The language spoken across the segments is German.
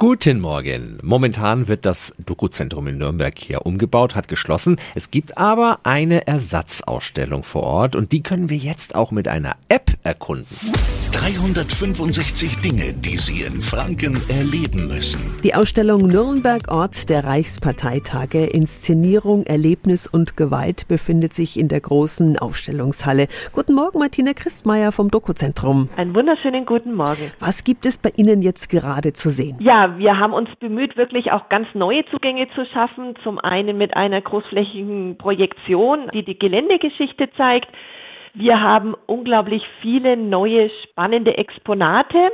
Guten Morgen. Momentan wird das Dokuzentrum in Nürnberg hier umgebaut, hat geschlossen. Es gibt aber eine Ersatzausstellung vor Ort und die können wir jetzt auch mit einer App erkunden. 365 Dinge, die Sie in Franken erleben müssen. Die Ausstellung Nürnberg Ort der Reichsparteitage Inszenierung, Erlebnis und Gewalt befindet sich in der großen Ausstellungshalle. Guten Morgen, Martina Christmeier vom Dokuzentrum. Einen wunderschönen guten Morgen. Was gibt es bei Ihnen jetzt gerade zu sehen? Ja, wir haben uns bemüht, wirklich auch ganz neue Zugänge zu schaffen. Zum einen mit einer großflächigen Projektion, die die Geländegeschichte zeigt. Wir haben unglaublich viele neue spannende Exponate.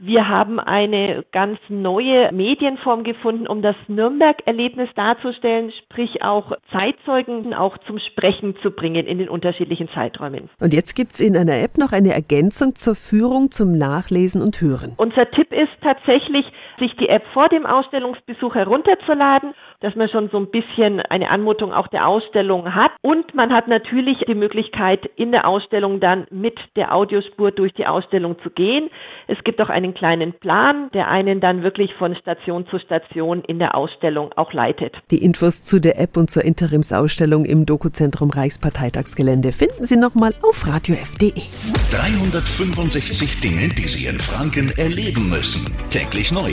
Wir haben eine ganz neue Medienform gefunden, um das Nürnberg-Erlebnis darzustellen, sprich auch Zeitzeugen auch zum Sprechen zu bringen in den unterschiedlichen Zeiträumen. Und jetzt gibt es in einer App noch eine Ergänzung zur Führung zum Nachlesen und Hören. Unser Tipp ist tatsächlich, sich die App vor dem Ausstellungsbesuch herunterzuladen, dass man schon so ein bisschen eine Anmutung auch der Ausstellung hat. Und man hat natürlich die Möglichkeit, in der Ausstellung dann mit der Audiospur durch die Ausstellung zu gehen. Es gibt auch einen einen kleinen Plan, der einen dann wirklich von Station zu Station in der Ausstellung auch leitet. Die Infos zu der App und zur Interimsausstellung im Dokuzentrum Reichsparteitagsgelände finden Sie nochmal auf radiof.de. 365 Dinge, die Sie in Franken erleben müssen. Täglich neu